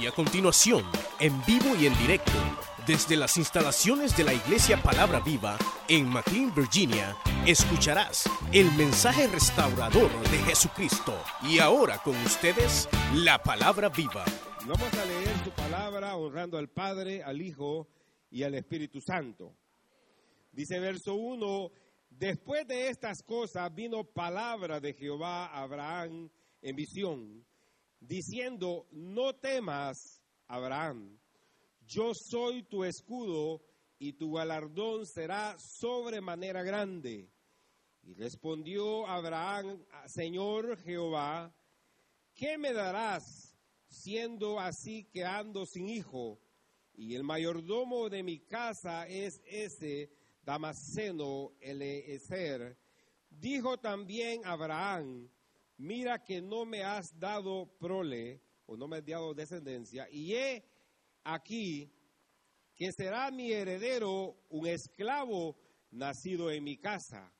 Y a continuación, en vivo y en directo, desde las instalaciones de la Iglesia Palabra Viva en McLean, Virginia, escucharás el mensaje restaurador de Jesucristo. Y ahora con ustedes, la Palabra Viva. Vamos a leer su palabra honrando al Padre, al Hijo y al Espíritu Santo. Dice verso 1, después de estas cosas vino palabra de Jehová a Abraham en visión diciendo, no temas, Abraham, yo soy tu escudo y tu galardón será sobremanera grande. Y respondió Abraham, Señor Jehová, ¿qué me darás siendo así que ando sin hijo? Y el mayordomo de mi casa es ese Damasceno Eliezer. Dijo también Abraham, mira que no me has dado prole o no me has dado descendencia, y he aquí que será mi heredero un esclavo nacido en mi casa.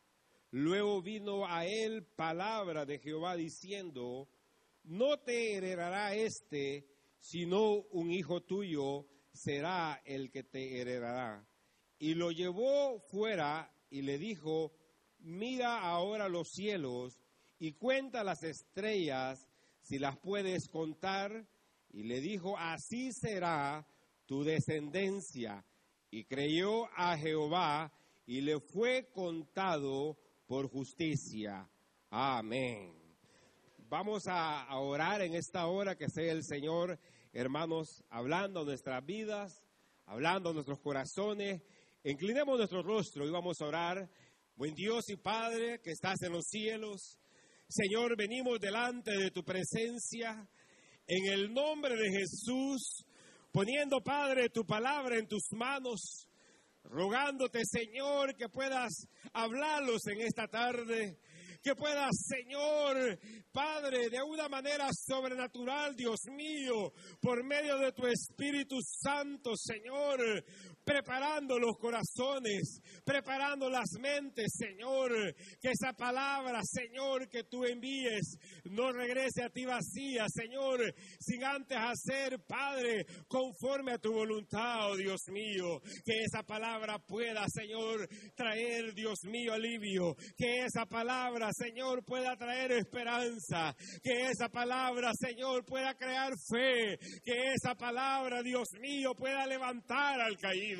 Luego vino a él palabra de Jehová diciendo, no te heredará este, sino un hijo tuyo será el que te heredará. Y lo llevó fuera y le dijo, mira ahora los cielos y cuenta las estrellas si las puedes contar. Y le dijo, así será tu descendencia. Y creyó a Jehová y le fue contado por justicia. Amén. Vamos a, orar en esta hora que sea el Señor, hermanos, hablando nuestras vidas, hablando nuestros corazones. Inclinemos nuestro rostro y vamos a orar. Buen Dios y Padre que estás en los cielos, Señor, venimos delante de tu presencia en el nombre de Jesús, poniendo, Padre, tu palabra en tus manos, rogándote, Señor, que puedas hablarlos en esta tarde que puedas, Señor, Padre, de una manera sobrenatural, Dios mío, por medio de tu Espíritu Santo, Señor, preparando los corazones, preparando las mentes, Señor, que esa palabra, Señor, que tú envíes, no regrese a ti vacía, Señor, sin antes hacer, Padre, conforme a tu voluntad, oh Dios mío, que esa palabra pueda, Señor, traer, Dios mío, alivio, que esa palabra, Señor, pueda traer esperanza, que esa palabra, Señor, pueda crear fe, que esa palabra, Dios mío, pueda levantar al caído,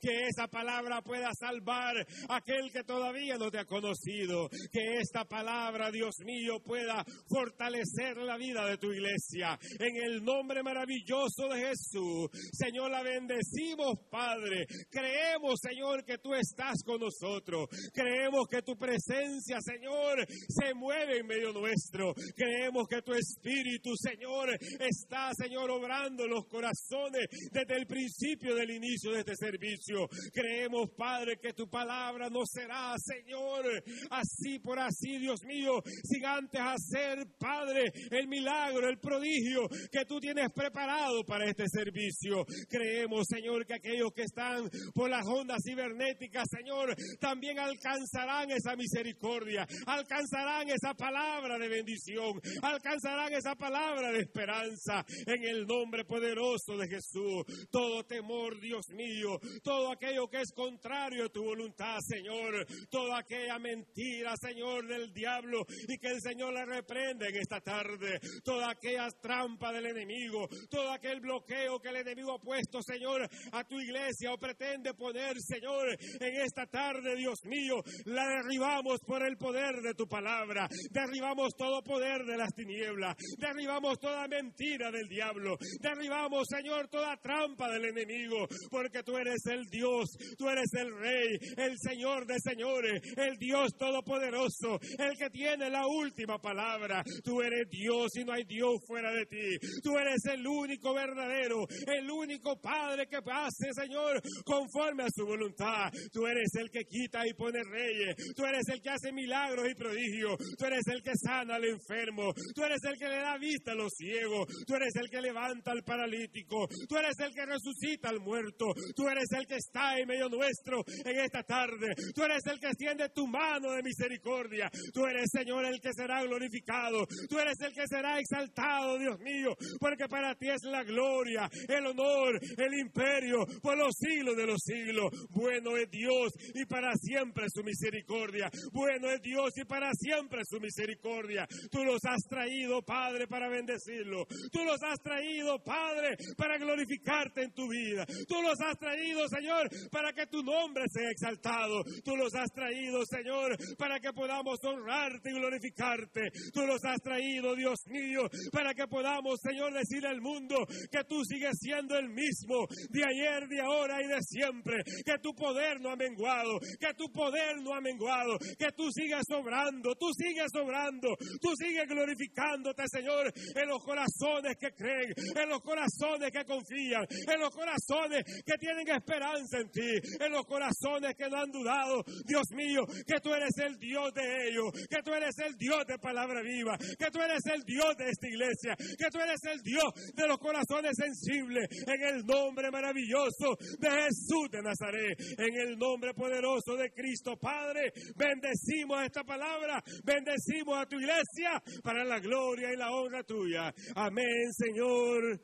que esa palabra pueda salvar a aquel que todavía no te ha conocido, que esta palabra, Dios mío, pueda fortalecer la vida de tu iglesia. En el nombre maravilloso de Jesús, Señor, la bendecimos, Padre. Creemos, Señor, que tú estás con nosotros. Creemos que tu presencia, Señor, se mueve en medio nuestro. Creemos que tu Espíritu, Señor, está, Señor, obrando los corazones desde el principio del inicio de este servicio. Creemos, Padre, que tu palabra no será, Señor, así por así, Dios mío, sin antes hacer, Padre, el milagro, el prodigio que tú tienes preparado para este servicio. Creemos, Señor, que aquellos que están por las ondas cibernéticas, Señor, también alcanzarán esa misericordia, alcanzarán esa palabra de bendición, alcanzarán esa palabra de esperanza en el nombre poderoso de Jesús. Todo temor, Dios mío, todo aquello que es contrario a tu voluntad, Señor, toda aquella mentira, Señor, del diablo y que el Señor le reprende en esta tarde, toda aquella trampa del enemigo, todo aquel bloqueo que el enemigo ha puesto, Señor, a tu iglesia o pretende poner, Señor, en esta tarde, Dios mío, la derribamos por el poder de tu palabra. Derribamos todo poder de las tinieblas. Derribamos toda mentira del diablo. Derribamos, Señor, toda trampa del enemigo. Porque tú eres el Dios, tú eres el Rey, el Señor de señores, el Dios todopoderoso, el que tiene la última palabra. Tú eres Dios y no hay Dios fuera de ti. Tú eres el único verdadero, el único Padre que hace, Señor, conforme a su voluntad. Tú eres el que quita y pone reyes. Tú eres el que hace milagros y prodigio. Tú eres el que sana al enfermo. Tú eres el que le da vista a los ciegos. Tú eres el que levanta al paralítico. Tú eres el que resucita al muerto. Eres el que está en medio nuestro en esta tarde. Tú eres el que extiende tu mano de misericordia. Tú eres, Señor, el que será glorificado. Tú eres el que será exaltado, Dios mío, porque para ti es la gloria, el honor, el imperio por los siglos de los siglos. Bueno es Dios y para siempre su misericordia. Bueno es Dios y para siempre su misericordia. Tú los has traído, Padre, para bendecirlo. Tú los has traído, Padre, para glorificarte en tu vida. Tú los has traído, Señor, para que tu nombre sea exaltado. Tú los has traído, Señor, para que podamos honrarte y glorificarte. Tú los has traído, Dios mío, para que podamos, Señor, decir al mundo que tú sigues siendo el mismo de ayer, de ahora y de siempre. Que tu poder no ha menguado, que tu poder no ha menguado, que tú sigas obrando, tú sigues obrando, tú sigues glorificándote, Señor, en los corazones que creen, en los corazones que confían, en los corazones que tienen esperanza en ti, en los corazones que no han dudado, Dios mío, que tú eres el Dios de ellos, que tú eres el Dios de palabra viva, que tú eres el Dios de esta iglesia, que tú eres el Dios de los corazones sensibles, en el nombre maravilloso de Jesús de Nazaret, en el nombre poderoso de Cristo Padre, bendecimos esta palabra, bendecimos a tu iglesia para la gloria y la honra tuya. Amén, Señor,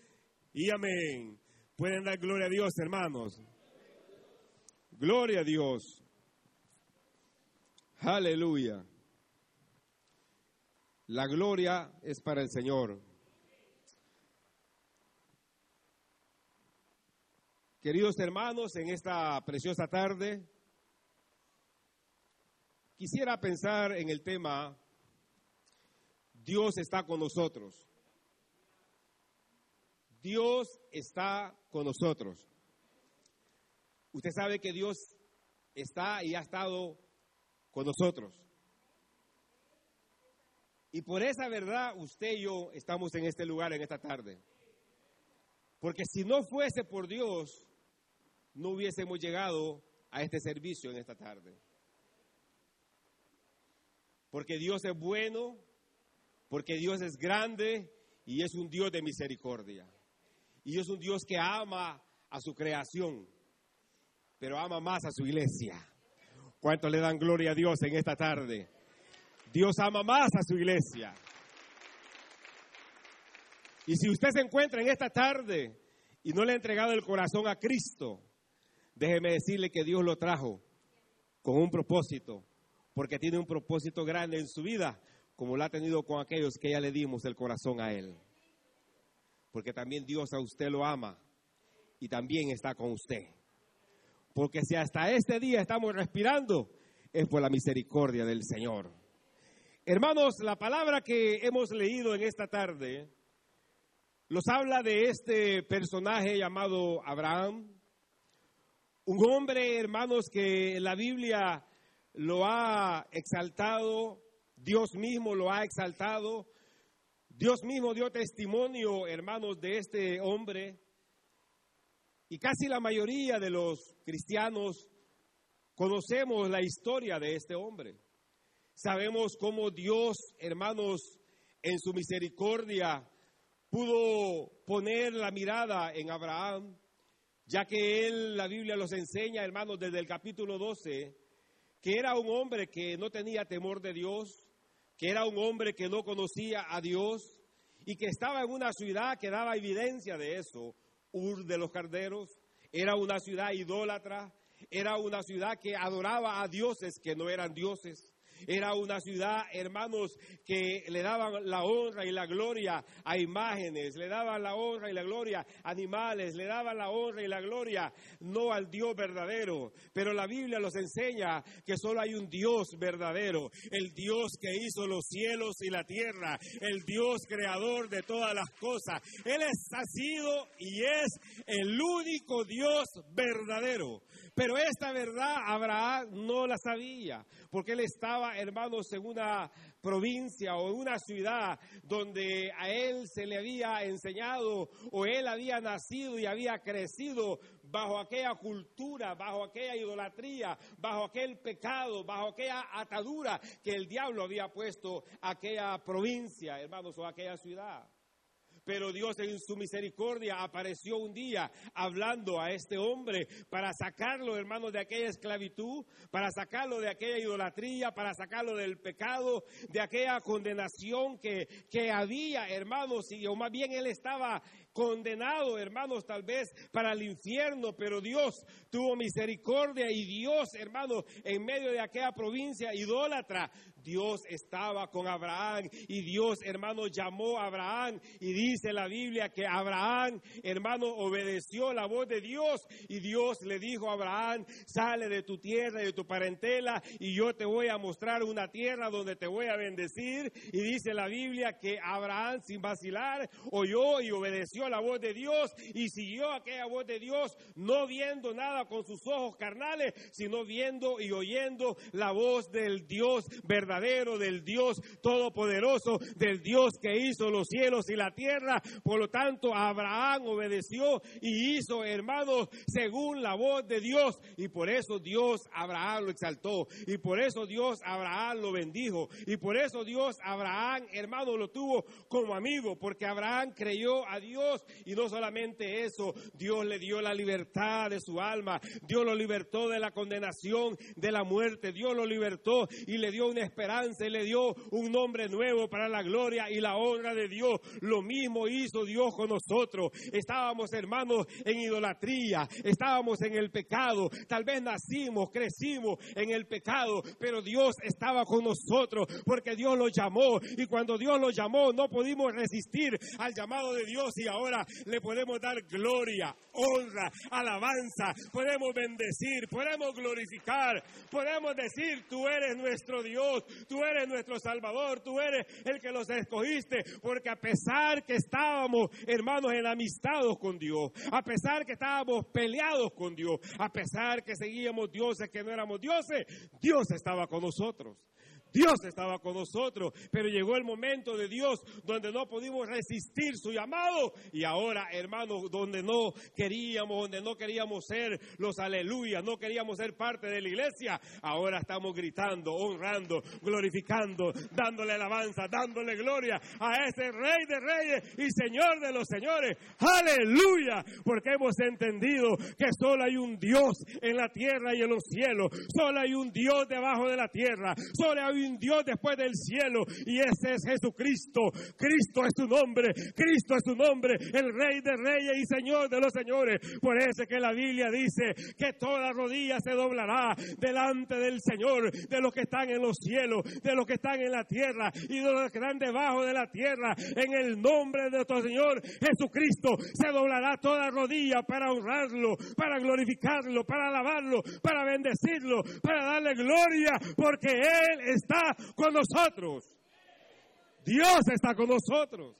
y amén. Pueden dar gloria a Dios, hermanos. Gloria a Dios. Aleluya. La gloria es para el Señor. Queridos hermanos, en esta preciosa tarde, quisiera pensar en el tema, Dios está con nosotros. Dios está con nosotros. Usted sabe que Dios está y ha estado con nosotros. Y por esa verdad usted y yo estamos en este lugar en esta tarde. Porque si no fuese por Dios, no hubiésemos llegado a este servicio en esta tarde. Porque Dios es bueno, porque Dios es grande y es un Dios de misericordia. Y es un Dios que ama a su creación, pero ama más a su iglesia. ¿Cuánto le dan gloria a Dios en esta tarde? Dios ama más a su iglesia. Y si usted se encuentra en esta tarde y no le ha entregado el corazón a Cristo, déjeme decirle que Dios lo trajo con un propósito, porque tiene un propósito grande en su vida, como lo ha tenido con aquellos que ya le dimos el corazón a Él porque también Dios a usted lo ama y también está con usted. Porque si hasta este día estamos respirando, es por la misericordia del Señor. Hermanos, la palabra que hemos leído en esta tarde nos habla de este personaje llamado Abraham, un hombre, hermanos, que la Biblia lo ha exaltado, Dios mismo lo ha exaltado, Dios mismo dio testimonio, hermanos, de este hombre. Y casi la mayoría de los cristianos conocemos la historia de este hombre. Sabemos cómo Dios, hermanos, en su misericordia pudo poner la mirada en Abraham, ya que él, la Biblia los enseña, hermanos, desde el capítulo 12, que era un hombre que no tenía temor de Dios, que era un hombre que no conocía a Dios y que estaba en una ciudad que daba evidencia de eso, Ur de los Carderos, era una ciudad idólatra, era una ciudad que adoraba a dioses que no eran dioses. Era una ciudad, hermanos, que le daban la honra y la gloria a imágenes, le daban la honra y la gloria a animales, le daban la honra y la gloria no al Dios verdadero. Pero la Biblia nos enseña que solo hay un Dios verdadero, el Dios que hizo los cielos y la tierra, el Dios creador de todas las cosas. Él ha sido y es el único Dios verdadero. Pero esta verdad Abraham no la sabía, porque él estaba hermanos, en una provincia o en una ciudad donde a él se le había enseñado o él había nacido y había crecido bajo aquella cultura, bajo aquella idolatría, bajo aquel pecado, bajo aquella atadura que el diablo había puesto a aquella provincia, hermanos, o a aquella ciudad. Pero Dios en su misericordia apareció un día hablando a este hombre para sacarlo, hermanos, de aquella esclavitud, para sacarlo de aquella idolatría, para sacarlo del pecado, de aquella condenación que, que había, hermanos, y o más bien él estaba condenado, hermanos, tal vez para el infierno, pero Dios tuvo misericordia y Dios, hermanos, en medio de aquella provincia idólatra, Dios estaba con Abraham y Dios, hermano, llamó a Abraham y dice la Biblia que Abraham, hermano, obedeció la voz de Dios y Dios le dijo a Abraham, sale de tu tierra y de tu parentela y yo te voy a mostrar una tierra donde te voy a bendecir. Y dice la Biblia que Abraham sin vacilar oyó y obedeció la voz de Dios y siguió aquella voz de Dios, no viendo nada con sus ojos carnales, sino viendo y oyendo la voz del Dios verdadero del Dios todopoderoso, del Dios que hizo los cielos y la tierra. Por lo tanto, Abraham obedeció y hizo, hermanos, según la voz de Dios. Y por eso Dios Abraham lo exaltó. Y por eso Dios Abraham lo bendijo. Y por eso Dios Abraham, hermano, lo tuvo como amigo. Porque Abraham creyó a Dios. Y no solamente eso, Dios le dio la libertad de su alma. Dios lo libertó de la condenación, de la muerte. Dios lo libertó y le dio una esperanza y le dio un nombre nuevo para la gloria y la honra de Dios. Lo mismo hizo Dios con nosotros. Estábamos hermanos en idolatría, estábamos en el pecado, tal vez nacimos, crecimos en el pecado, pero Dios estaba con nosotros porque Dios lo llamó y cuando Dios lo llamó no pudimos resistir al llamado de Dios y ahora le podemos dar gloria, honra, alabanza, podemos bendecir, podemos glorificar, podemos decir, tú eres nuestro Dios, tú eres nuestro Salvador, tú eres el que los escogiste, porque a pesar que estábamos, hermanos, enamistados con Dios, a pesar que estábamos peleados con Dios, a pesar que seguíamos dioses que no éramos dioses, Dios estaba con nosotros. Dios estaba con nosotros, pero llegó el momento de Dios donde no pudimos resistir su llamado. Y ahora, hermanos, donde no queríamos, donde no queríamos ser los aleluyas, no queríamos ser parte de la iglesia, ahora estamos gritando, honrando, glorificando, dándole alabanza, dándole gloria a ese Rey de Reyes y Señor de los Señores. Aleluya, porque hemos entendido que solo hay un Dios en la tierra y en los cielos, solo hay un Dios debajo de la tierra, solo hay Dios después del cielo y ese es Jesucristo. Cristo es su nombre, Cristo es su nombre, el Rey de Reyes y Señor de los Señores. Por eso que la Biblia dice que toda rodilla se doblará delante del Señor, de los que están en los cielos, de los que están en la tierra y de los que están debajo de la tierra. En el nombre de nuestro Señor Jesucristo se doblará toda rodilla para honrarlo, para glorificarlo, para alabarlo, para bendecirlo, para darle gloria, porque Él está con nosotros. Dios está con nosotros.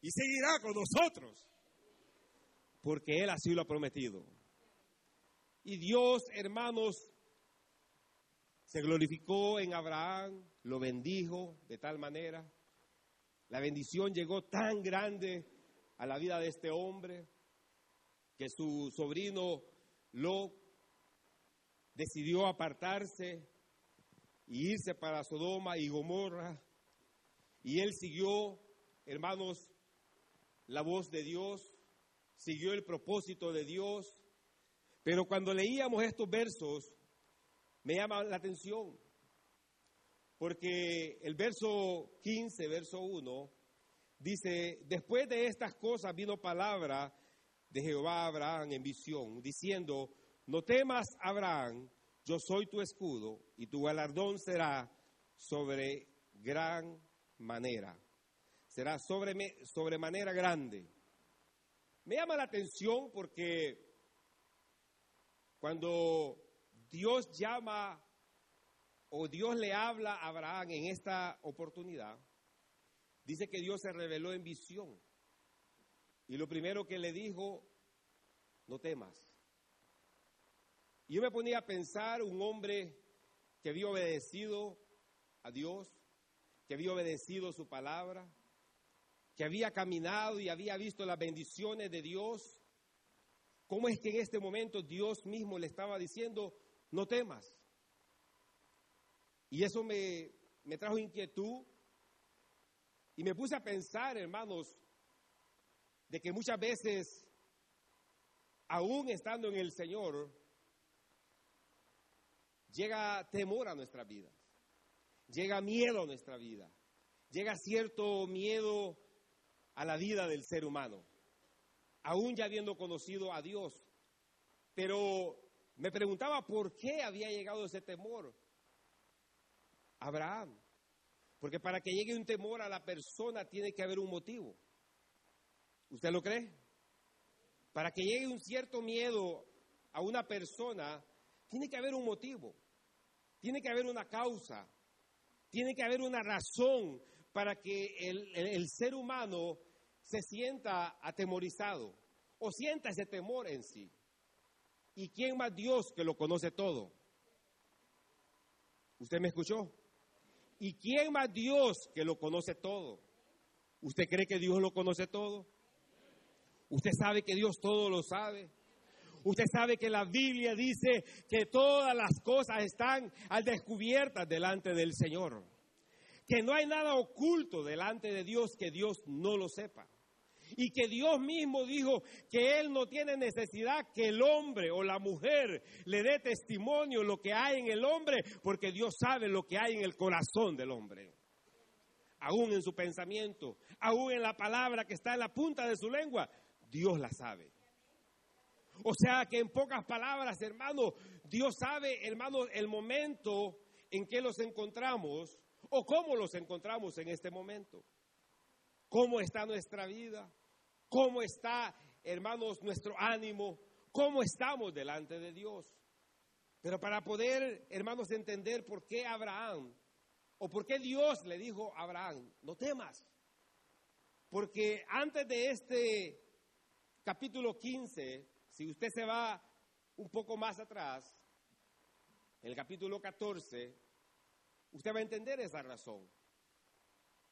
Y seguirá con nosotros. Porque Él así lo ha prometido. Y Dios, hermanos, se glorificó en Abraham, lo bendijo de tal manera. La bendición llegó tan grande a la vida de este hombre que su sobrino lo decidió apartarse y irse para Sodoma y Gomorra. Y él siguió, hermanos, la voz de Dios, siguió el propósito de Dios. Pero cuando leíamos estos versos, me llama la atención, porque el verso 15, verso 1, dice, después de estas cosas vino palabra de Jehová a Abraham en visión, diciendo, no temas, Abraham, yo soy tu escudo y tu galardón será sobre gran manera. Será sobre, sobre manera grande. Me llama la atención porque cuando Dios llama o Dios le habla a Abraham en esta oportunidad, dice que Dios se reveló en visión. Y lo primero que le dijo, no temas yo me ponía a pensar un hombre que había obedecido a Dios, que había obedecido su palabra, que había caminado y había visto las bendiciones de Dios. ¿Cómo es que en este momento Dios mismo le estaba diciendo, no temas? Y eso me, me trajo inquietud y me puse a pensar, hermanos, de que muchas veces, aún estando en el Señor, llega temor a nuestra vida, llega miedo a nuestra vida, llega cierto miedo a la vida del ser humano, aún ya habiendo conocido a Dios. Pero me preguntaba por qué había llegado ese temor. Abraham. Porque para que llegue un temor a la persona tiene que haber un motivo. ¿Usted lo cree? Para que llegue un cierto miedo a una persona, tiene que haber un motivo, tiene que haber una causa, tiene que haber una razón para que el, ser humano se sienta atemorizado o sienta ese temor en sí. ¿Y quién más Dios que lo conoce todo? ¿Usted me escuchó? ¿Y quién más Dios que lo conoce todo? ¿Usted cree que Dios lo conoce todo? ¿Usted sabe que Dios todo lo sabe? Usted sabe que la Biblia dice que todas las cosas están al descubiertas delante del Señor. Que no hay nada oculto delante de Dios que Dios no lo sepa. Y que Dios mismo dijo que Él no tiene necesidad que el hombre o la mujer le dé testimonio lo que hay en el hombre, porque Dios sabe lo que hay en el corazón del hombre. Aún en su pensamiento, aún en la palabra que está en la punta de su lengua, Dios la sabe. O sea que en pocas palabras, hermano, Dios sabe, hermano, el momento en que los encontramos o cómo los encontramos en este momento. Cómo está nuestra vida, cómo está, hermanos, nuestro ánimo, cómo estamos delante de Dios. Pero para poder, hermanos, entender por qué Abraham o por qué Dios le dijo a Abraham, no temas. Porque antes de este capítulo 15, si usted se va un poco más atrás, en el capítulo 14, usted va a entender esa razón.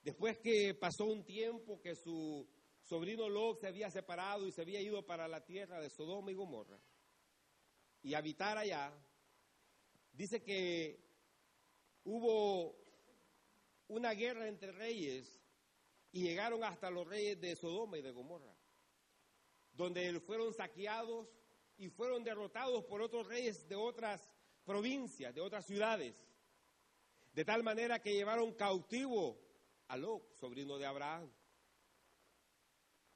Después que pasó un tiempo que su sobrino Lot se había separado y se había ido para la tierra de Sodoma y Gomorra y habitar allá, dice que hubo una guerra entre reyes y llegaron hasta los reyes de Sodoma y de Gomorra donde fueron saqueados y fueron derrotados por otros reyes de otras provincias, de otras ciudades. De tal manera que llevaron cautivo a Lot, sobrino de Abraham,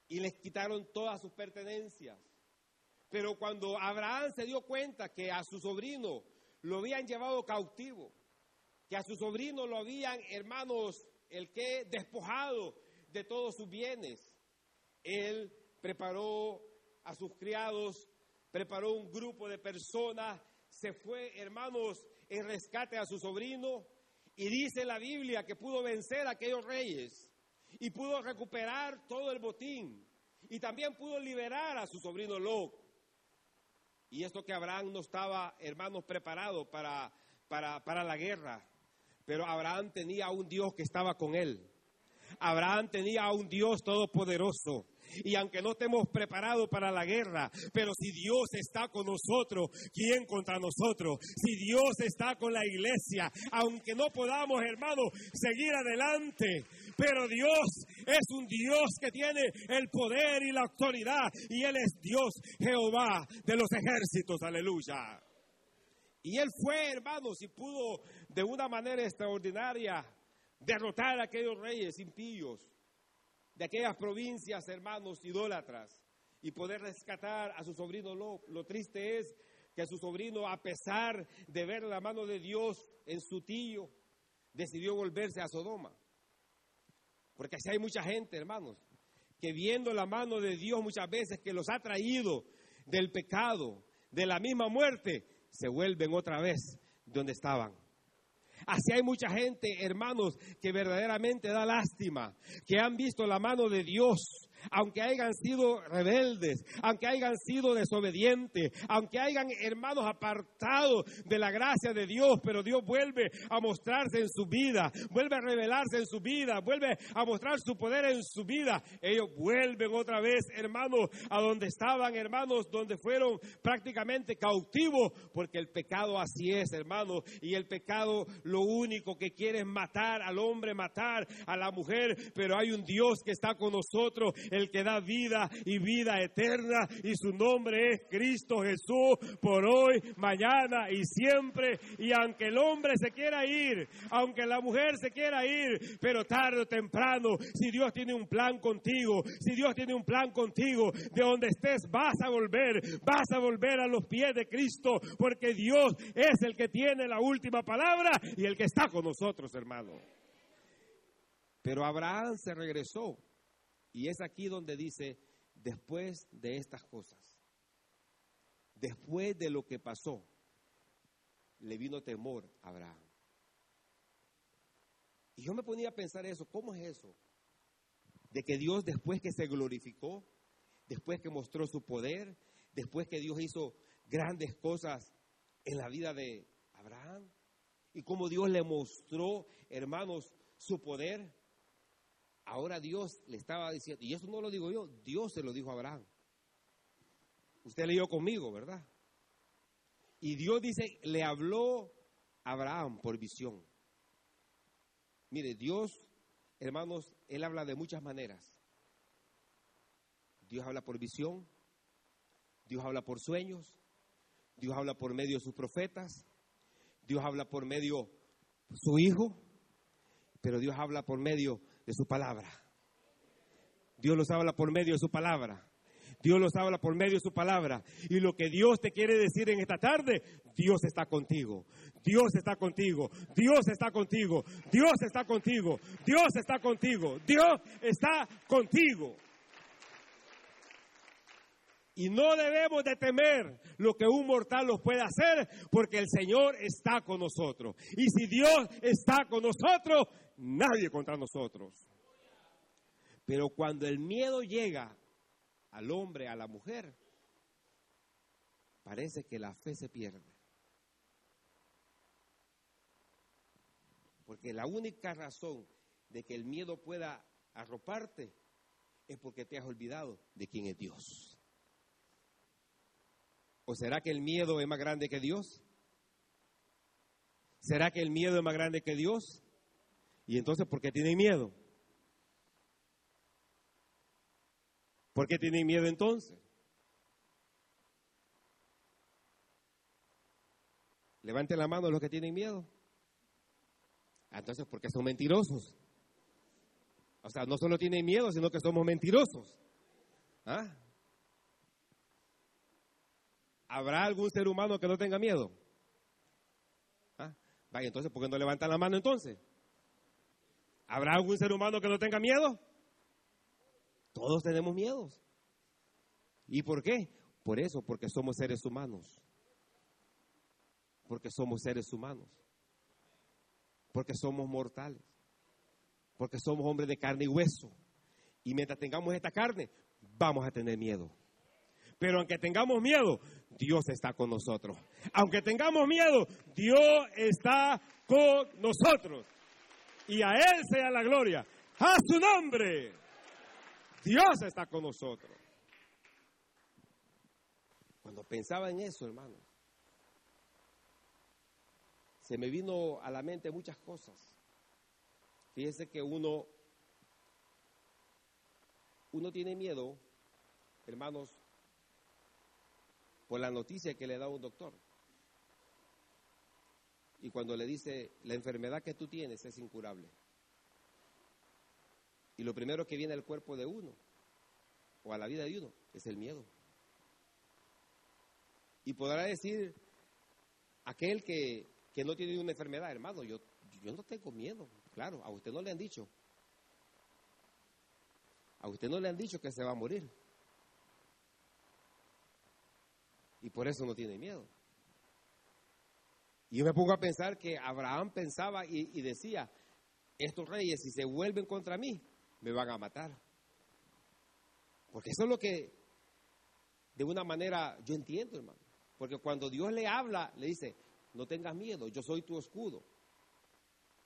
y les quitaron todas sus pertenencias. Pero cuando Abraham se dio cuenta que a su sobrino lo habían llevado cautivo, que a su sobrino lo habían, hermanos, el que despojado de todos sus bienes, él preparó a sus criados, preparó un grupo de personas, se fue, hermanos, en rescate a su sobrino y dice la Biblia que pudo vencer a aquellos reyes y pudo recuperar todo el botín y también pudo liberar a su sobrino Lot. Y esto que Abraham no estaba, hermanos, preparado para, para, para la guerra, pero Abraham tenía a un Dios que estaba con él. Abraham tenía a un Dios todopoderoso y aunque no estemos preparados para la guerra, pero si Dios está con nosotros, ¿quién contra nosotros? Si Dios está con la iglesia, aunque no podamos, hermanos, seguir adelante, pero Dios es un Dios que tiene el poder y la autoridad y Él es Dios Jehová de los ejércitos, aleluya. Y Él fue, hermanos, y pudo de una manera extraordinaria derrotar a aquellos reyes impíos de aquellas provincias, hermanos, idólatras, y poder rescatar a su sobrino Lo. Triste es que su sobrino, a pesar de ver la mano de Dios en su tío, decidió volverse a Sodoma. Porque así hay mucha gente, hermanos, que viendo la mano de Dios muchas veces que los ha traído del pecado, de la misma muerte, se vuelven otra vez donde estaban. Así hay mucha gente, hermanos, que verdaderamente da lástima, que han visto la mano de Dios aunque hayan sido rebeldes, aunque hayan sido desobedientes, aunque hayan hermanos apartados de la gracia de Dios, pero Dios vuelve a mostrarse en su vida, vuelve a revelarse en su vida, vuelve a mostrar su poder en su vida. Ellos vuelven otra vez, hermanos, a donde estaban, hermanos, donde fueron prácticamente cautivos, porque el pecado así es, hermanos, y el pecado lo único que quiere es matar al hombre, matar a la mujer, pero hay un Dios que está con nosotros, el que da vida y vida eterna, y su nombre es Cristo Jesús, por hoy, mañana y siempre. Y aunque el hombre se quiera ir, aunque la mujer se quiera ir, pero tarde o temprano, si Dios tiene un plan contigo, si Dios tiene un plan contigo, de donde estés vas a volver, vas a volver a los pies de Cristo, porque Dios es el que tiene la última palabra y el que está con nosotros, hermano. Pero Abraham se regresó y es aquí donde dice, después de estas cosas, después de lo que pasó, le vino temor a Abraham. Y yo me ponía a pensar eso, ¿cómo es eso? De que Dios después que se glorificó, después que mostró su poder, después que Dios hizo grandes cosas en la vida de Abraham, y como Dios le mostró, hermanos, su poder, Ahora Dios le estaba diciendo, y eso no lo digo yo, Dios se lo dijo a Abraham. Usted leyó conmigo, ¿verdad? Y Dios dice, le habló a Abraham por visión. Mire, Dios, hermanos, Él habla de muchas maneras. Dios habla por visión, Dios habla por sueños, Dios habla por medio de sus profetas, Dios habla por medio de su Hijo, pero Dios habla por medio de su palabra. Dios los habla por medio de su palabra. Dios los habla por medio de su palabra. Y lo que Dios te quiere decir en esta tarde, Dios está contigo. Dios está contigo. Dios está contigo. Dios está contigo. Dios está contigo. Dios está contigo. Y no debemos de temer lo que un mortal nos puede hacer, porque el Señor está con nosotros. Y si Dios está con nosotros, nadie contra nosotros. Pero cuando el miedo llega al hombre, a la mujer, parece que la fe se pierde. Porque la única razón de que el miedo pueda arroparte es porque te has olvidado de quién es Dios. ¿O será que el miedo es más grande que Dios? ¿Será que el miedo es más grande que Dios? Y entonces, ¿por qué tienen miedo? ¿Por qué tienen miedo entonces? Levanten la mano los que tienen miedo. Ah, entonces, ¿por qué son mentirosos? O sea, no solo tienen miedo, sino que somos mentirosos. ¿Ah? ¿Habrá algún ser humano que no tenga miedo? ¿Ah? Vaya, entonces, ¿por qué no levantan la mano entonces? ¿Habrá algún ser humano que no tenga miedo? Todos tenemos miedos. ¿Y por qué? Por eso, porque somos seres humanos. Porque somos seres humanos. Porque somos mortales. Porque somos hombres de carne y hueso. Y mientras tengamos esta carne, vamos a tener miedo. Pero aunque tengamos miedo, Dios está con nosotros. Aunque tengamos miedo, Dios está con nosotros y a Él sea la gloria. A su nombre. Dios está con nosotros. Cuando pensaba en eso, hermano, se me vino a la mente muchas cosas. Fíjese que uno, uno tiene miedo, hermanos, por la noticia que le da un doctor y cuando le dice, la enfermedad que tú tienes es incurable. Y lo primero que viene al cuerpo de uno, o a la vida de uno, es el miedo. Y podrá decir aquel que, que no tiene una enfermedad, hermano, yo, yo no tengo miedo. Claro, a usted no le han dicho. A usted no le han dicho que se va a morir. Y por eso no tiene miedo. Y yo me pongo a pensar que Abraham pensaba y, decía, estos reyes si se vuelven contra mí, me van a matar. Porque eso es lo que, de una manera, yo entiendo, hermano. Porque cuando Dios le habla, le dice, no tengas miedo, yo soy tu escudo.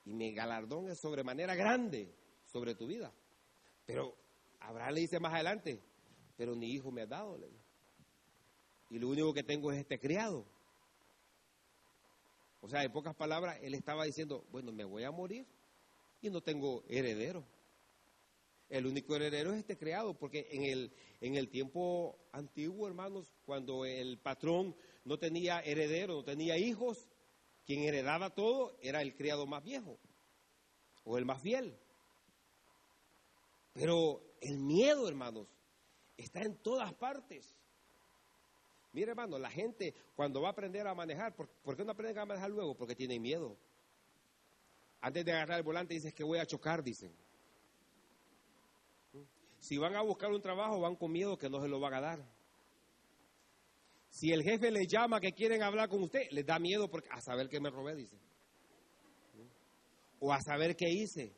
Y mi galardón es sobremanera grande sobre tu vida. Pero Abraham le dice más adelante, pero ni hijo me ha dado. Y lo único que tengo es este criado. O sea, en pocas palabras, él estaba diciendo, bueno, me voy a morir y no tengo heredero. El único heredero es este criado, porque en el, en el tiempo antiguo, hermanos, cuando el patrón no tenía heredero, no tenía hijos, quien heredaba todo era el criado más viejo o el más fiel. Pero el miedo, hermanos, está en todas partes. Mire, hermano, la gente cuando va a aprender a manejar, ¿por, qué no aprenden a manejar luego? Porque tienen miedo. Antes de agarrar el volante dices que voy a chocar, dicen. Si van a buscar un trabajo, van con miedo que no se lo van a dar. Si el jefe les llama que quieren hablar con usted, les da miedo porque a saber que me robé, dice. O a saber qué hice.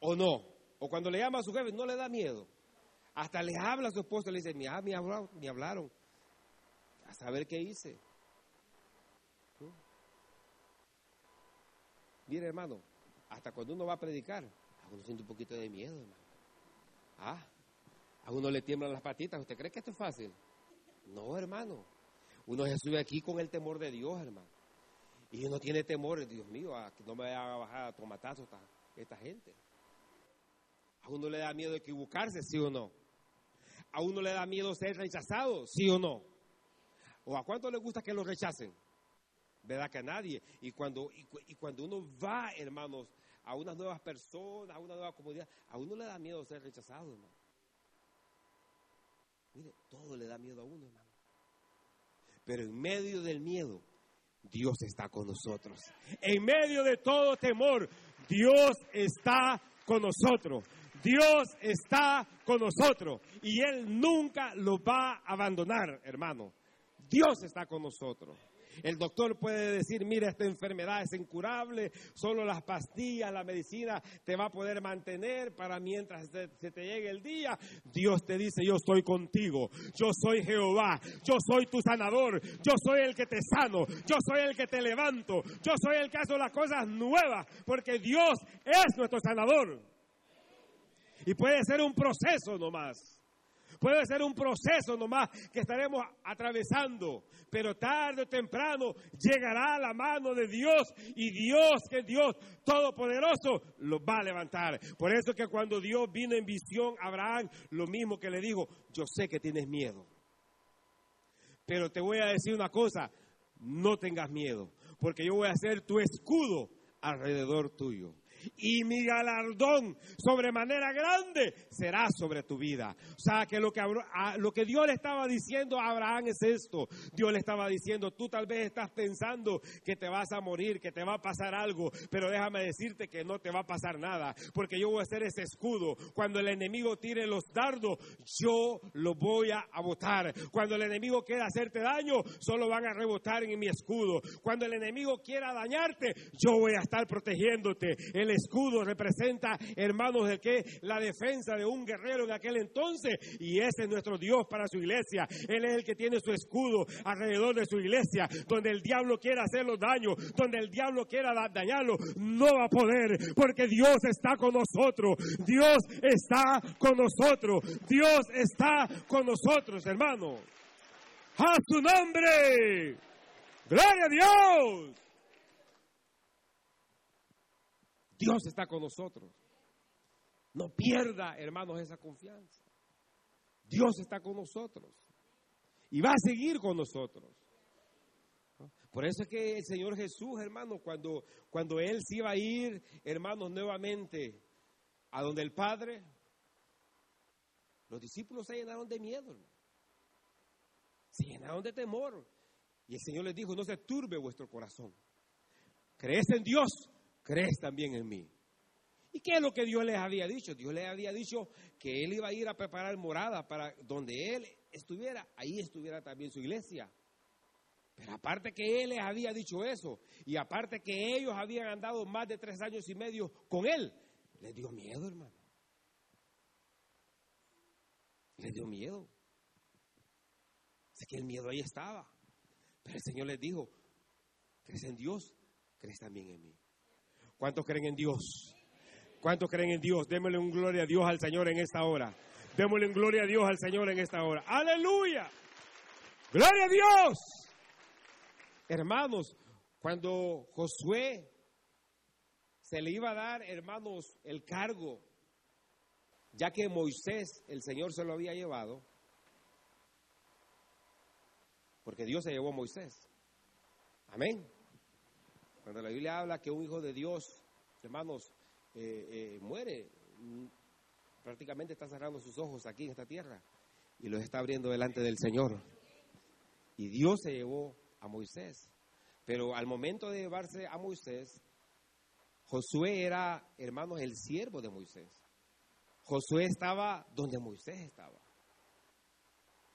O no. O cuando le llama a su jefe, no le da miedo. Hasta le habla a su esposo y le dice, hablaron, me hablaron. A saber qué hice. Mire, hermano, hasta cuando uno va a predicar, uno siente un poquito de miedo, hermano. Ah, a uno le tiemblan las patitas. ¿Usted cree que esto es fácil? No, hermano. Uno se sube aquí con el temor de Dios, hermano. Y uno tiene temor, Dios mío, a que no me vaya a bajar a tomatazo esta, esta gente. A uno le da miedo equivocarse, sí o no. A uno le da miedo ser rechazado, sí o no. ¿O a cuánto le gusta que lo rechacen? ¿Verdad que a nadie? Y cuando, y cuando uno va, hermanos, a unas nuevas personas, a una nueva comunidad, a uno le da miedo ser rechazado, hermano. Mire, todo le da miedo a uno, hermano. Pero en medio del miedo, Dios está con nosotros. En medio de todo temor, Dios está con nosotros. Dios está con nosotros y Él nunca lo va a abandonar, hermano. Dios está con nosotros. El doctor puede decir, mira, esta enfermedad es incurable, solo las pastillas, la medicina te va a poder mantener para mientras se, te llegue el día. Dios te dice, yo estoy contigo, yo soy Jehová, yo soy tu sanador, yo soy el que te sano, yo soy el que te levanto, yo soy el que hace las cosas nuevas, porque Dios es nuestro sanador. Y puede ser un proceso nomás. Puede ser un proceso nomás que estaremos atravesando, pero tarde o temprano llegará la mano de Dios y Dios, que es Dios Todopoderoso, lo va a levantar. Por eso que cuando Dios vino en visión a Abraham, lo mismo que le dijo, yo sé que tienes miedo, pero te voy a decir una cosa, no tengas miedo, porque yo voy a ser tu escudo alrededor tuyo y mi galardón sobremanera grande será sobre tu vida. O sea, que lo que, lo que Dios le estaba diciendo a Abraham es esto. Dios le estaba diciendo, tú tal vez estás pensando que te vas a morir, que te va a pasar algo, pero déjame decirte que no te va a pasar nada, porque yo voy a ser ese escudo. Cuando el enemigo tire los dardos, yo lo voy a botar. Cuando el enemigo quiera hacerte daño, solo van a rebotar en mi escudo. Cuando el enemigo quiera dañarte, yo voy a estar protegiéndote. Escudo representa, hermanos, de que la defensa de un guerrero en aquel entonces, y ese es nuestro Dios para su iglesia. Él es el que tiene su escudo alrededor de su iglesia, donde el diablo quiera hacerlo daño, donde el diablo quiera dañarlo, no va a poder, porque Dios está con nosotros, Dios está con nosotros, Dios está con nosotros, hermano. A su nombre. Gloria a Dios. Dios está con nosotros. No pierda, hermanos, esa confianza. Dios está con nosotros. Y va a seguir con nosotros. Por eso es que el Señor Jesús, hermano, cuando, cuando Él se iba a ir, hermanos, nuevamente a donde el Padre, los discípulos se llenaron de miedo, Se llenaron de temor. Y el Señor les dijo, no se turbe vuestro corazón. Crees en Dios, crees también en mí. ¿Y qué es lo que Dios les había dicho? Dios les había dicho que Él iba a ir a preparar morada para donde Él estuviera, ahí estuviera también su iglesia. Pero aparte que Él les había dicho eso, y aparte que ellos habían andado más de tres años y medio con Él, les dio miedo, hermano. les dio miedo. Sé que el miedo ahí estaba. Pero el Señor les dijo, ¿crees en Dios? ¿Crees también en mí? ¿Cuántos creen en Dios? ¿Cuántos creen en Dios? Démosle un gloria a Dios al Señor en esta hora. Démosle un gloria a Dios al Señor en esta hora. Aleluya. Gloria a Dios. Hermanos, cuando Josué se le iba a dar, hermanos, el cargo, ya que Moisés, el Señor se lo había llevado, porque Dios se llevó a Moisés. Amén. Cuando la Biblia habla que un hijo de Dios, hermanos, eh, eh, muere, mm, prácticamente está cerrando sus ojos aquí en esta tierra y los está abriendo delante del Señor. Y Dios se llevó a Moisés. Pero al momento de llevarse a Moisés, Josué era, hermanos, el siervo de Moisés. Josué estaba donde Moisés estaba.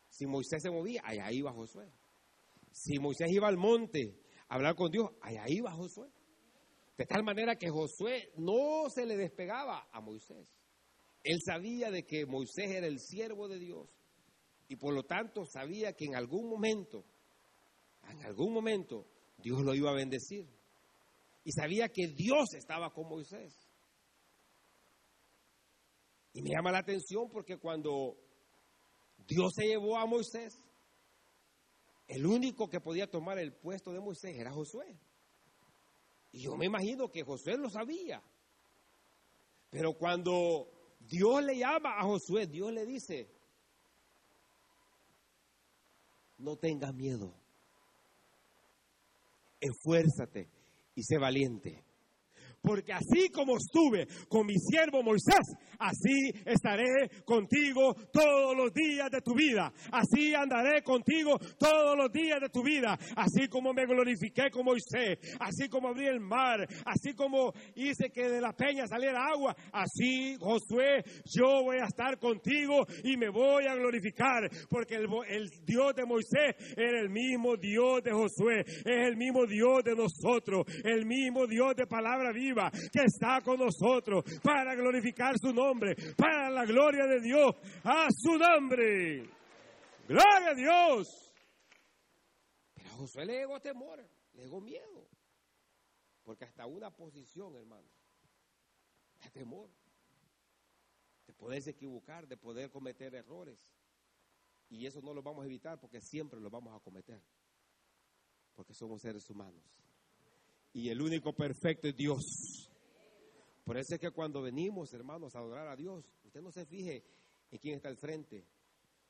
Si Moisés se movía, allá iba Josué. Si Moisés iba al monte hablar con Dios, allá iba Josué. De tal manera que Josué no se le despegaba a Moisés. Él sabía de que Moisés era el siervo de Dios y por lo tanto sabía que en algún momento, en algún momento, Dios lo iba a bendecir. Y sabía que Dios estaba con Moisés. Y me llama la atención porque cuando Dios se llevó a Moisés, el único que podía tomar el puesto de Moisés era Josué. Y yo me imagino que Josué lo sabía. Pero cuando Dios le llama a Josué, Dios le dice, no tengas miedo, esfuérzate y sé valiente porque así como estuve con mi siervo Moisés, así estaré contigo todos los días de tu vida. Así andaré contigo todos los días de tu vida. Así como me glorifiqué con Moisés, así como abrí el mar, así como hice que de la peña saliera agua, así Josué, yo voy a estar contigo y me voy a glorificar, porque el, el Dios de Moisés era el mismo Dios de Josué, es el mismo Dios de nosotros, el mismo Dios de palabra viva que está con nosotros para glorificar su nombre, para la gloria de Dios, a su nombre. Gloria a Dios. Pero a Josué le llegó temor, le llegó miedo. Porque hasta una posición, hermano, de temor. De poderse equivocar, de poder cometer errores. Y eso no lo vamos a evitar porque siempre lo vamos a cometer. Porque somos seres humanos y el único perfecto es Dios. Por eso es que cuando venimos, hermanos, a adorar a Dios, usted no se fije en quién está al frente.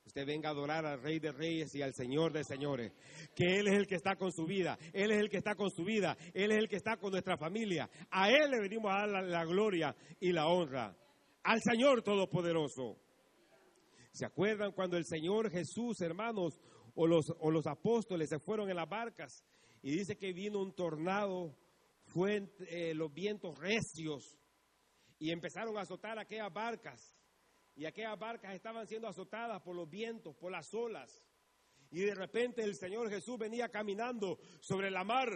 Usted venga a adorar al Rey de Reyes y al Señor de Señores. Que Él es el que está con su vida. Él es el que está con su vida. Él es el que está con nuestra familia. A Él le venimos a dar la, gloria y la honra. Al Señor Todopoderoso. ¿Se acuerdan cuando el Señor Jesús, hermanos, o los, o los apóstoles se fueron en las barcas y dice que vino un tornado, fue eh, los vientos recios y empezaron a azotar aquellas barcas. Y aquellas barcas estaban siendo azotadas por los vientos, por las olas. Y de repente el Señor Jesús venía caminando sobre la mar.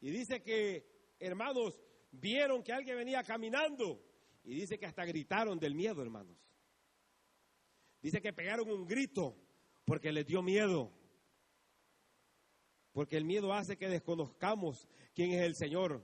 Y dice que, hermanos, vieron que alguien venía caminando. Y dice que hasta gritaron del miedo, hermanos. Dice que pegaron un grito porque les dio miedo. Porque el miedo hace que desconozcamos quién es el Señor.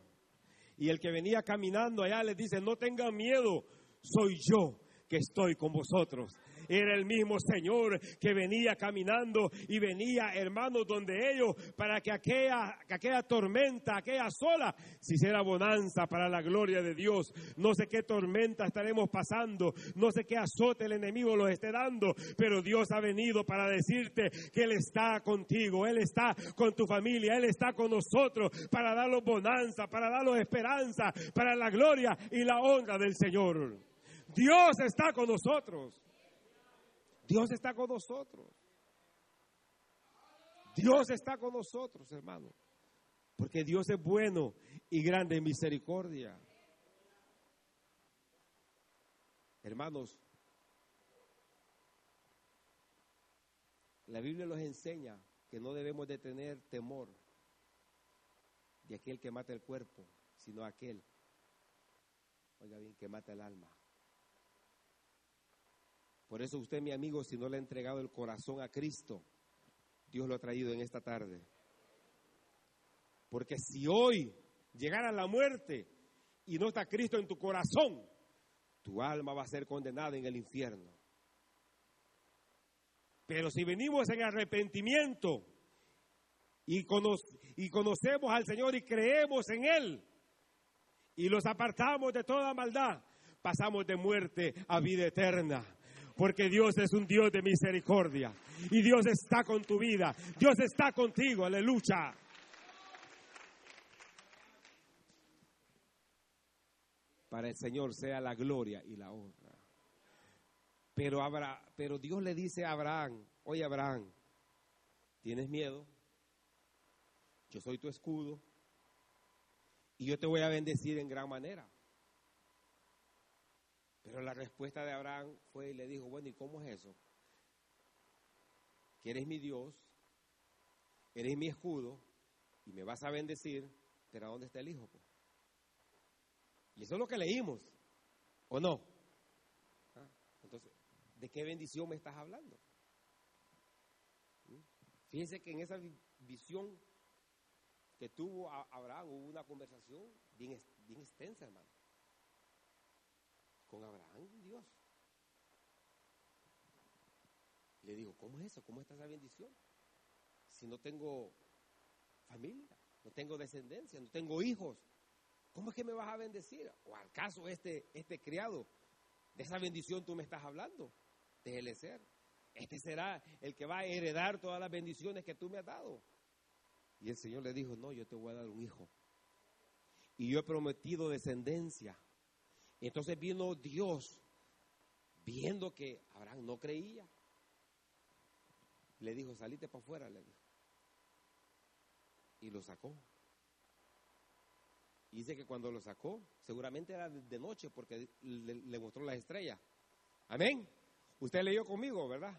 Y el que venía caminando allá les dice, no tengan miedo, soy yo que estoy con vosotros. Era el mismo Señor que venía caminando y venía, hermanos, donde ellos, para que aquella, aquella tormenta, aquella sola, se hiciera bonanza para la gloria de Dios. No sé qué tormenta estaremos pasando, no sé qué azote el enemigo los esté dando, pero Dios ha venido para decirte que Él está contigo, Él está con tu familia, Él está con nosotros para darnos bonanza, para darnos esperanza, para la gloria y la honra del Señor. Dios está con nosotros. Dios está con nosotros. Dios está con nosotros, hermano. Porque Dios es bueno y grande en misericordia. Hermanos, la Biblia nos enseña que no debemos de tener temor de aquel que mata el cuerpo, sino aquel, oiga bien, que mata el alma. Por eso usted, mi amigo, si no le ha entregado el corazón a Cristo, Dios lo ha traído en esta tarde. Porque si hoy llegara la muerte y no está Cristo en tu corazón, tu alma va a ser condenada en el infierno. Pero si venimos en arrepentimiento y, y conocemos al Señor y creemos en Él y los apartamos de toda maldad, pasamos de muerte a vida eterna. Porque Dios es un Dios de misericordia y Dios está con tu vida, Dios está contigo, aleluya. Para el Señor sea la gloria y la honra. Pero, pero Dios le dice a Abraham, oye Abraham, ¿tienes miedo? Yo soy tu escudo y yo te voy a bendecir en gran manera. Pero la respuesta de Abraham fue y le dijo, bueno, ¿y cómo es eso? Que eres mi Dios, eres mi escudo y me vas a bendecir, pero ¿a dónde está el hijo? Y eso es lo que leímos, ¿o no? Ah, entonces, ¿de qué bendición me estás hablando? ¿Mm? Fíjense que en esa visión que tuvo Abraham hubo una conversación bien extensa, hermano. Con Abraham, Dios. Le digo, ¿cómo es eso? ¿Cómo está esa bendición? Si no tengo familia, no tengo descendencia, no tengo hijos, ¿Cómo es que me vas a bendecir? ¿O acaso este, este criado, de esa bendición tú me estás hablando? Déjele ser. Este será el que va a heredar todas las bendiciones que tú me has dado. Y el Señor le dijo, no, yo te voy a dar un hijo. Y yo he prometido descendencia. Entonces vino Dios, viendo que Abraham no creía. Le dijo, salite para afuera, le dijo. Y lo sacó. Y dice que cuando lo sacó, seguramente era de noche porque le, mostró las estrellas. Amén. Usted leyó conmigo, ¿verdad?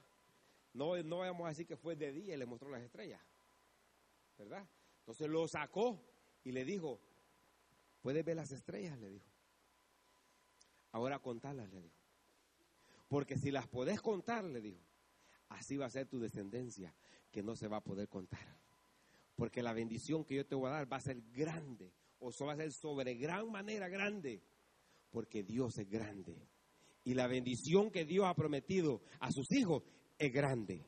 No, no vamos a decir que fue de día y le mostró las estrellas. ¿Verdad? Entonces lo sacó y le dijo, ¿puedes ver las estrellas? Le dijo. Ahora contarlas, le dijo. Porque si las podés contar, le dijo, así va a ser tu descendencia, que no se va a poder contar. Porque la bendición que yo te voy a dar va a ser grande o va a ser sobre gran manera grande, porque Dios es grande. Y la bendición que Dios ha prometido a sus hijos es grande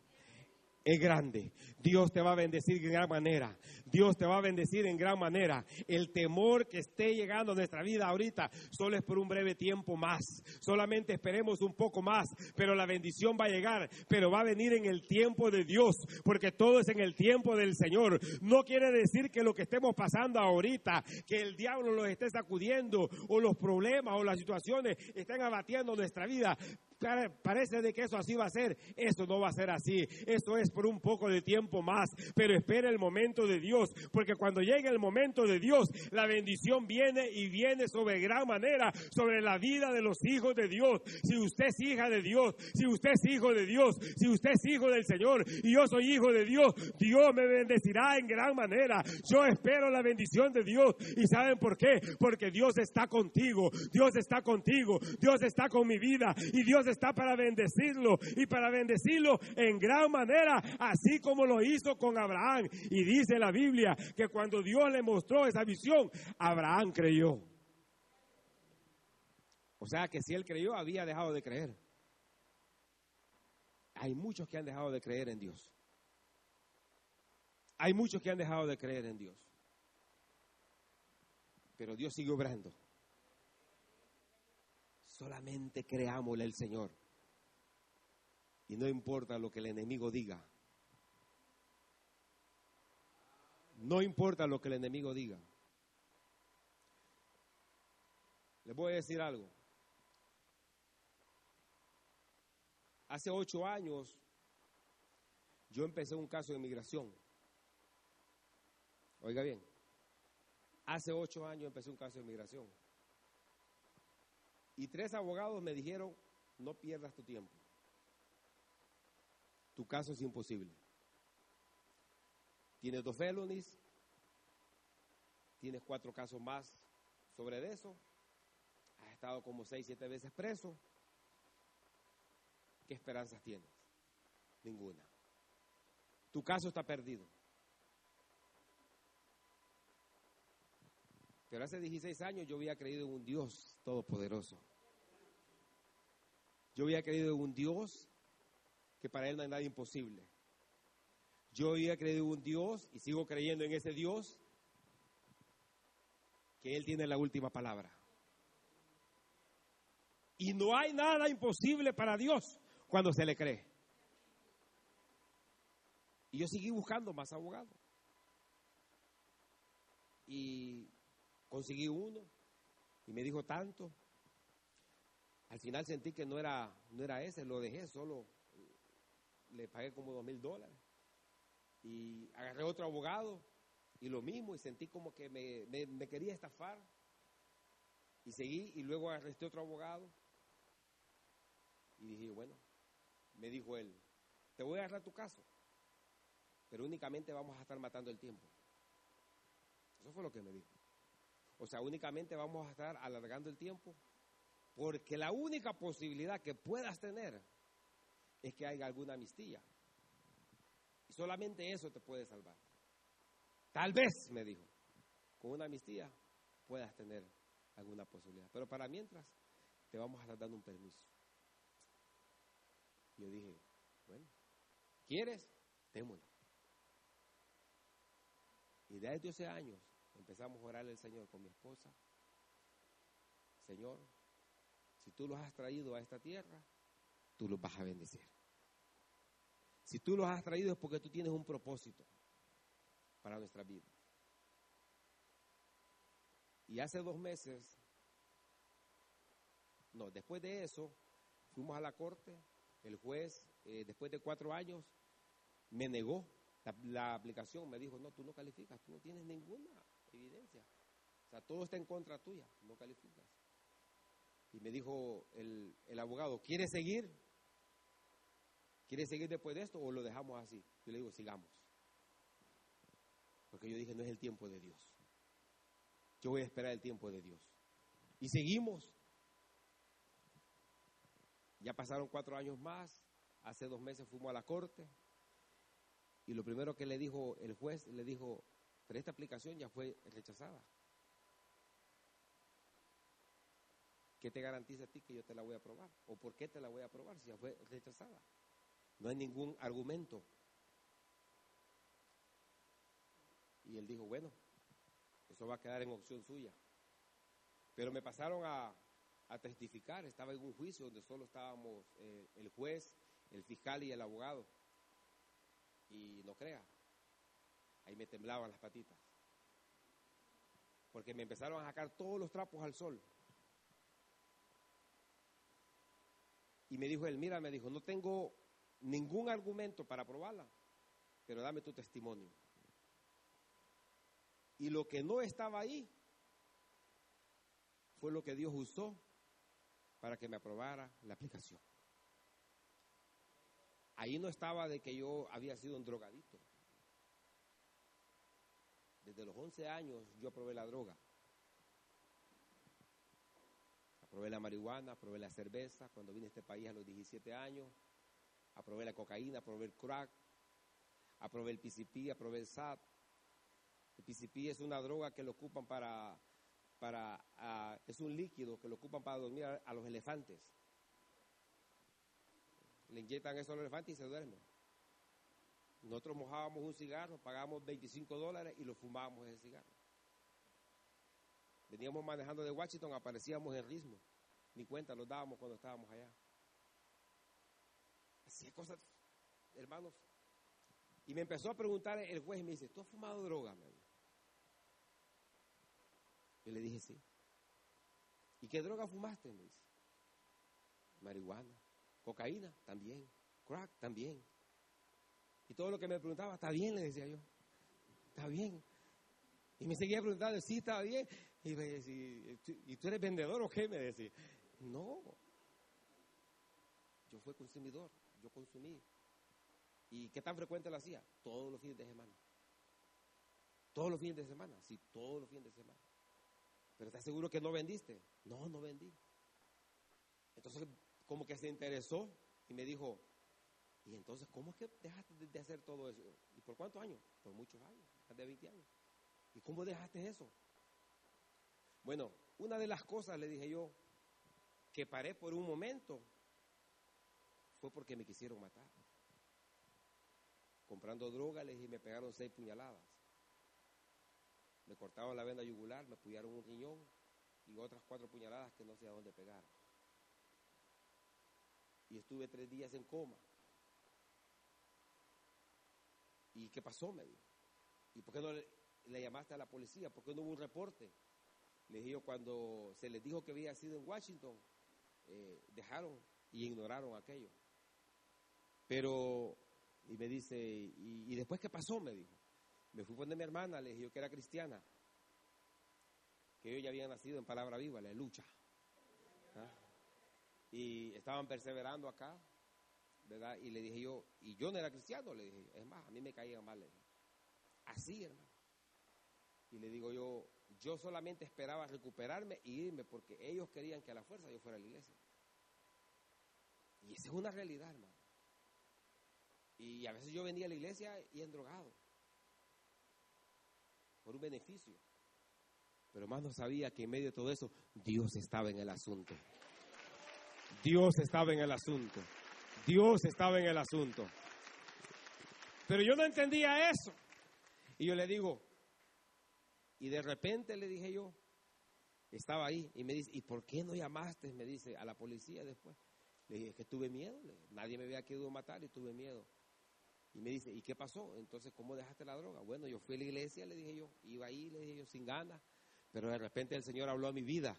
es grande. Dios te va a bendecir en gran manera. Dios te va a bendecir en gran manera. El temor que esté llegando a nuestra vida ahorita solo es por un breve tiempo más. Solamente esperemos un poco más, pero la bendición va a llegar, pero va a venir en el tiempo de Dios, porque todo es en el tiempo del Señor. No quiere decir que lo que estemos pasando ahorita, que el diablo los esté sacudiendo o los problemas o las situaciones estén abatiendo nuestra vida, parece de que eso así va a ser. Eso no va a ser así. Eso es por un poco de tiempo más. Pero espera el momento de Dios. Porque cuando llegue el momento de Dios, la bendición viene y viene sobre gran manera sobre la vida de los hijos de Dios. Si usted es hija de Dios, si usted es hijo de Dios, si usted es hijo del Señor y yo soy hijo de Dios, Dios me bendecirá en gran manera. Yo espero la bendición de Dios. ¿Y saben por qué? Porque Dios está contigo. Dios está contigo. Dios está con mi vida. Y Dios está para bendecirlo y para bendecirlo en gran manera, así como lo hizo con Abraham. Y dice la Biblia que cuando Dios le mostró esa visión, Abraham creyó. O sea que si él creyó, había dejado de creer. Hay muchos que han dejado de creer en Dios. Hay muchos que han dejado de creer en Dios. Pero Dios sigue obrando. Solamente creámosle al Señor. Y no importa lo que el enemigo diga. No importa lo que el enemigo diga. Les voy a decir algo. Hace ocho años yo empecé un caso de inmigración. Oiga bien, hace ocho años empecé un caso de inmigración. Y tres abogados me dijeron, no pierdas tu tiempo. Tu caso es imposible. Tienes dos felonies, tienes cuatro casos más sobre eso, has estado como seis, siete veces preso. ¿qué esperanzas tienes? Ninguna. Tu caso está perdido. Pero hace 16 años yo había creído en un Dios todopoderoso. Yo había creído en un Dios que para Él no hay nada imposible. Yo había creído en un Dios y sigo creyendo en ese Dios que Él tiene la última palabra. Y no hay nada imposible para Dios cuando se le cree. Y yo seguí buscando más abogados. Y conseguí uno y me dijo tanto. Al final sentí que no era, no era ese, lo dejé, solo le pagué como dos mil dólares. Y agarré otro abogado y lo mismo, y sentí como que me, me quería estafar. Y seguí, y luego arresté otro abogado. Y dije, bueno, me dijo él, te voy a agarrar tu caso, pero únicamente vamos a estar matando el tiempo. Eso fue lo que me dijo. O sea, únicamente vamos a estar alargando el tiempo porque la única posibilidad que puedas tener es que haya alguna amnistía. Y solamente eso te puede salvar. Tal vez, me dijo, con una amnistía puedas tener alguna posibilidad. Pero para mientras, te vamos a estar dando un permiso. Yo dije, bueno, ¿quieres? Démosle. Y desde ese años empezamos a orarle al Señor con mi esposa. Señor, si tú los has traído a esta tierra, tú los vas a bendecir. Si tú los has traído es porque tú tienes un propósito para nuestra vida. Y hace dos meses, no, después de eso, fuimos a la corte, el juez, eh, después de cuatro años, me negó la, aplicación, me dijo, no, tú no calificas, tú no tienes ninguna evidencia. O sea, todo está en contra tuya, no calificas. Y me dijo el, el abogado, ¿quiere seguir? ¿Quiere seguir después de esto o lo dejamos así? Yo le digo, sigamos. Porque yo dije, no es el tiempo de Dios. Yo voy a esperar el tiempo de Dios. Y seguimos. Ya pasaron cuatro años más. Hace dos meses fuimos a la corte. Y lo primero que le dijo el juez, le dijo, pero esta aplicación ya fue rechazada. ¿Qué te garantiza a ti que yo te la voy a aprobar? ¿O por qué te la voy a aprobar si ya fue rechazada? No hay ningún argumento. Y él dijo, bueno, eso va a quedar en opción suya. Pero me pasaron a, testificar, estaba en un juicio donde solo estábamos eh, el juez, el fiscal y el abogado. Y no crea, ahí me temblaban las patitas. Porque me empezaron a sacar todos los trapos al sol. Y me dijo él, mira, me dijo, no tengo ningún argumento para probarla, pero dame tu testimonio. Y lo que no estaba ahí fue lo que Dios usó para que me aprobara la aplicación. Ahí no estaba de que yo había sido un drogadito. Desde los 11 años yo probé la droga. Aprobé la marihuana, aprobé la cerveza. Cuando vine a este país a los 17 años, aprobé la cocaína, aprobé el crack, aprobé el PCP, aprobé el SAT. El PCP es una droga que lo ocupan para, para ah, es un líquido que lo ocupan para dormir a, los elefantes. Le inyectan eso a los elefantes y se duermen. Nosotros mojábamos un cigarro, pagábamos 25 dólares y lo fumábamos ese cigarro. Veníamos manejando de Washington, aparecíamos en ritmo. Ni cuenta nos dábamos cuando estábamos allá. Hacía cosas, hermanos. Y me empezó a preguntar el juez y me dice, ¿tú has fumado droga? Yo le dije, sí. ¿Y qué droga fumaste? Me dice. Marihuana. Cocaína, también. Crack, también. Todo lo que me preguntaba, está bien, le decía yo. Está bien. Y me seguía preguntando, sí, está bien. Y me decía, ¿y tú eres vendedor o qué? Me decía, no. Yo fui consumidor, yo consumí. ¿Y qué tan frecuente lo hacía? Todos los fines de semana. Todos los fines de semana, sí, todos los fines de semana. ¿Pero estás seguro que no vendiste? No, no vendí. Entonces, como que se interesó Y me dijo, ¿y entonces cómo es que dejaste de hacer todo eso? ¿Y por cuántos años? Por muchos años, más de 20 años. ¿Y cómo dejaste eso? Bueno, una de las cosas, le dije yo, que paré por un momento, fue porque me quisieron matar. Comprando droga, les dije, me pegaron seis puñaladas. Me cortaron la venda yugular, me puñaron un riñón y otras cuatro puñaladas que no sé a dónde pegar. Y estuve tres días en coma. ¿Y qué pasó? Me dijo. ¿Y por qué no le, llamaste a la policía? ¿Por qué no hubo un reporte? Le dije cuando se les dijo que había sido en Washington, eh, dejaron y ignoraron aquello. Pero, y me dice, ¿y, ¿y después qué pasó? Me dijo. Me fui poner mi hermana, le dije que era cristiana, que ellos ya habían nacido en palabra viva, la lucha. ¿Ah? Y estaban perseverando acá, Y le dije yo, y yo no era cristiano, le dije, es más, a mí me caía mal. Así, hermano. Y le digo yo, yo solamente esperaba recuperarme y irme porque ellos querían que a la fuerza yo fuera a la iglesia. Y esa es una realidad, hermano. Y a veces yo venía a la iglesia y drogado por un beneficio. Pero más no sabía que en medio de todo eso Dios estaba en el asunto. Dios estaba en el asunto. Dios estaba en el asunto. Pero yo no entendía eso. Y yo le digo, y de repente le dije yo, estaba ahí, y me dice, ¿y por qué no llamaste? Me dice, a la policía después. Le dije, es que tuve miedo, nadie me había querido matar y tuve miedo. Y me dice, ¿y qué pasó? Entonces, ¿cómo dejaste la droga? Bueno, yo fui a la iglesia, le dije yo, iba ahí, le dije yo, sin ganas, pero de repente el Señor habló a mi vida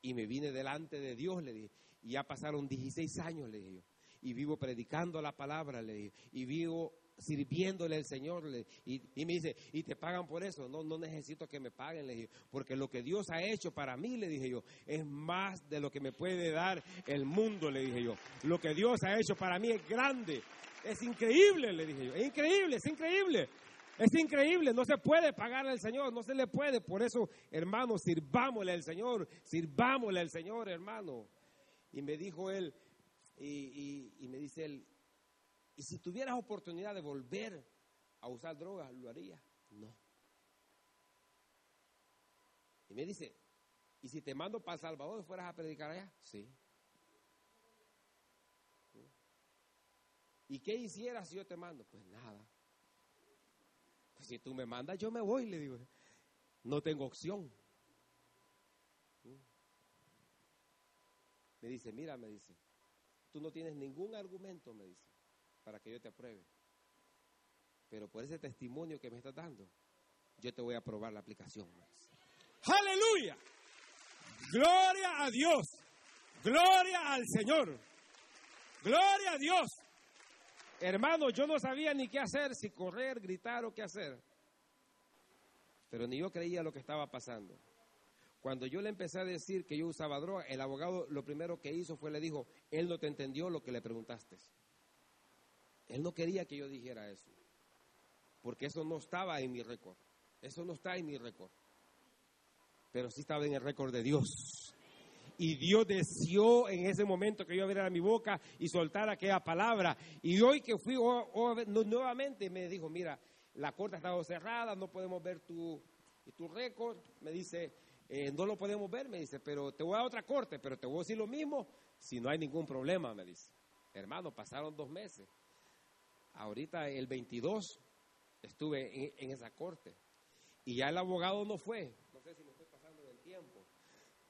y me vine delante de Dios, le dije, y ya pasaron 16 años, le dije yo, y vivo predicando la palabra, le dije, y vivo sirviéndole al Señor. Le, y, y, me dice, ¿y te pagan por eso? No, no necesito que me paguen, le dije, porque lo que Dios ha hecho para mí, le dije yo, es más de lo que me puede dar el mundo, le dije yo. Lo que Dios ha hecho para mí es grande. Es increíble, le dije yo. Es increíble, es increíble. Es increíble, no se puede pagar al Señor, no se le puede. Por eso, hermano, sirvámosle al Señor, sirvámosle al Señor, hermano. Y me dijo él, y, me dice él, ¿y si tuvieras oportunidad de volver a usar drogas, lo haría? No. Y me dice, ¿y si te mando para Salvador fueras a predicar allá? Sí. ¿Y qué hicieras si yo te mando? Pues nada. Pues si tú me mandas, yo me voy, le digo. No tengo opción. Me dice, mira, me dice, tú no tienes ningún argumento, me dice, para que yo te apruebe. Pero por ese testimonio que me estás dando, yo te voy a aprobar la aplicación. Aleluya. Gloria a Dios. Gloria al Señor. Gloria a Dios. Hermano, yo no sabía ni qué hacer, si correr, gritar o qué hacer. Pero ni yo creía lo que estaba pasando. Cuando yo le empecé a decir que yo usaba droga, el abogado lo primero que hizo fue le dijo, él no te entendió lo que le preguntaste. Él no quería que yo dijera eso. Porque eso no estaba en mi récord. Eso no está en mi récord. Pero sí estaba en el récord de Dios y Dios deseó en ese momento que yo abriera mi boca y soltara aquella palabra. Y hoy que fui nuevamente me dijo, mira, la corte ha estado cerrada, no podemos ver tu, tu récord. Me dice, eh, no lo podemos ver, me dice, pero te voy a otra corte, pero te voy a decir lo mismo si no hay ningún problema, me dice. Hermano, pasaron dos meses. Ahorita el 22 estuve en, esa corte y ya el abogado no fue. No sé si me estoy pasando del tiempo,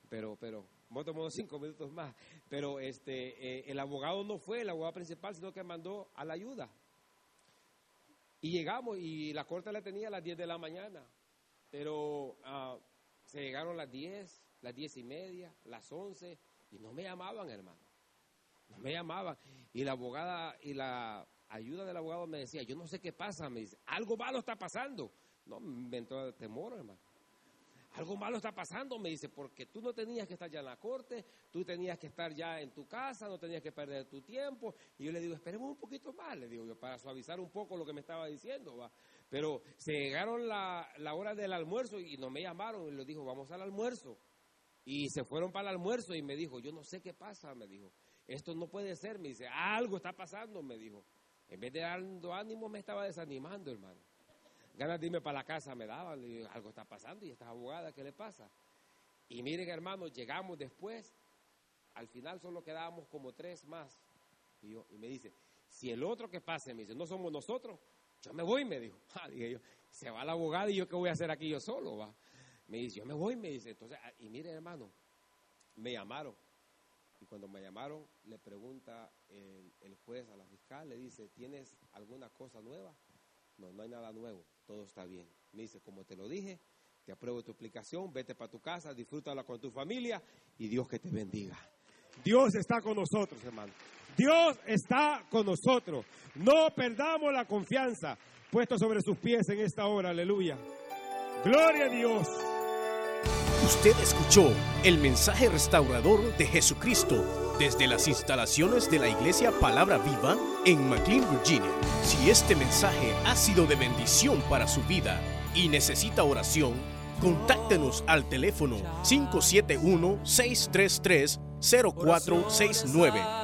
pero, pero Hemos tomado cinco minutos más. Pero este, eh, el abogado no fue el abogado principal, sino que mandó a la ayuda. Y llegamos y la corte la tenía a las 10 de la mañana. Pero ah, se llegaron las 10, las 10 y media, las 11, y no me llamaban, hermano. No me llamaban. Y la abogada y la ayuda del abogado me decía, yo no sé qué pasa, me dice, algo malo está pasando. No, me entró temor, hermano algo malo está pasando, me dice, porque tú no tenías que estar ya en la corte, tú tenías que estar ya en tu casa, no tenías que perder tu tiempo. Y yo le digo, esperemos un poquito más, le digo yo, para suavizar un poco lo que me estaba diciendo, va. Pero se llegaron la, hora del almuerzo y no me llamaron y le dijo, vamos al almuerzo. Y se fueron para el almuerzo y me dijo, yo no sé qué pasa, me dijo. esto no puede ser, me dice, algo está pasando, me dijo. En vez de dando ánimo, me estaba desanimando, hermano. Ganas de irme para la casa me daban, le digo, algo está pasando y esta abogada, ¿qué le pasa? Y miren, hermano, llegamos después, al final solo quedábamos como tres más. Y, yo, y me dice, si el otro que pase, me dice, no somos nosotros, yo me voy, me dijo. Ah, dije yo, se va la abogada y yo qué voy a hacer aquí yo solo, va. Me dice, yo me voy, me dice. Entonces, ah, y mire, hermano, me llamaron. Y cuando me llamaron, le pregunta el, el juez a la fiscal, le dice, ¿tienes alguna cosa nueva? No, no hay nada nuevo, todo está bien. Me dice, como te lo dije, te apruebo tu explicación, vete para tu casa, disfrútala con tu familia y Dios que te bendiga. Dios está con nosotros, hermano. Dios está con nosotros. No perdamos la confianza puesto sobre sus pies en esta hora, aleluya. Gloria a Dios. Usted escuchó el mensaje restaurador de Jesucristo desde las instalaciones de la iglesia Palabra Viva en McLean, Virginia. Si este mensaje ha sido de bendición para su vida y necesita oración, contáctenos al teléfono 571-633-0469.